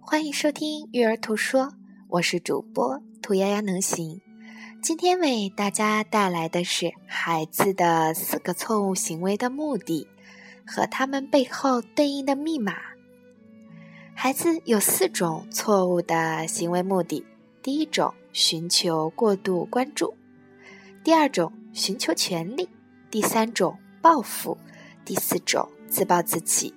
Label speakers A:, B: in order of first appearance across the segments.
A: 欢迎收听育儿图说，我是主播兔丫丫能行。今天为大家带来的是孩子的四个错误行为的目的和他们背后对应的密码。孩子有四种错误的行为目的：第一种，寻求过度关注；第二种，寻求权利；第三种，报复；第四种，自暴自弃。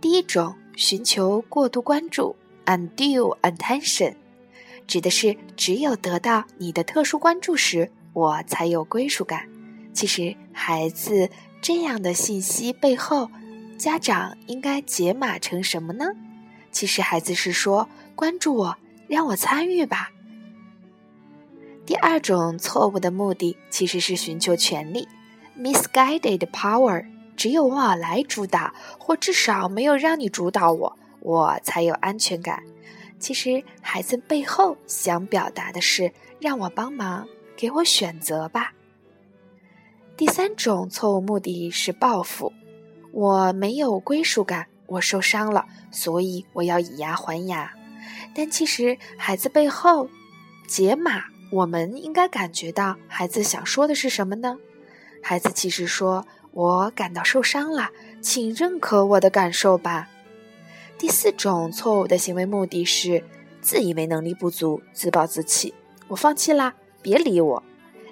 A: 第一种，寻求过度关注。Undue attention，指的是只有得到你的特殊关注时，我才有归属感。其实，孩子这样的信息背后，家长应该解码成什么呢？其实，孩子是说：“关注我，让我参与吧。”第二种错误的目的其实是寻求权利，misguided power，只有我来主导，或至少没有让你主导我。我才有安全感。其实，孩子背后想表达的是让我帮忙，给我选择吧。第三种错误目的是报复。我没有归属感，我受伤了，所以我要以牙还牙。但其实，孩子背后解码，我们应该感觉到孩子想说的是什么呢？孩子其实说：“我感到受伤了，请认可我的感受吧。”第四种错误的行为目的是自以为能力不足、自暴自弃。我放弃啦，别理我。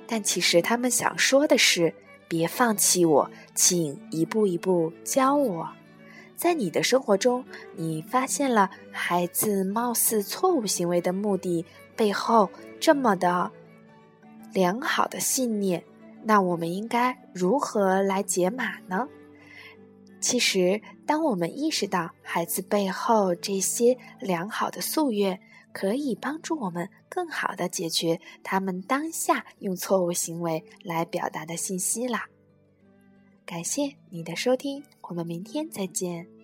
A: 但其实他们想说的是：别放弃我，请一步一步教我。在你的生活中，你发现了孩子貌似错误行为的目的背后这么的良好的信念，那我们应该如何来解码呢？其实，当我们意识到孩子背后这些良好的夙愿，可以帮助我们更好的解决他们当下用错误行为来表达的信息啦。感谢你的收听，我们明天再见。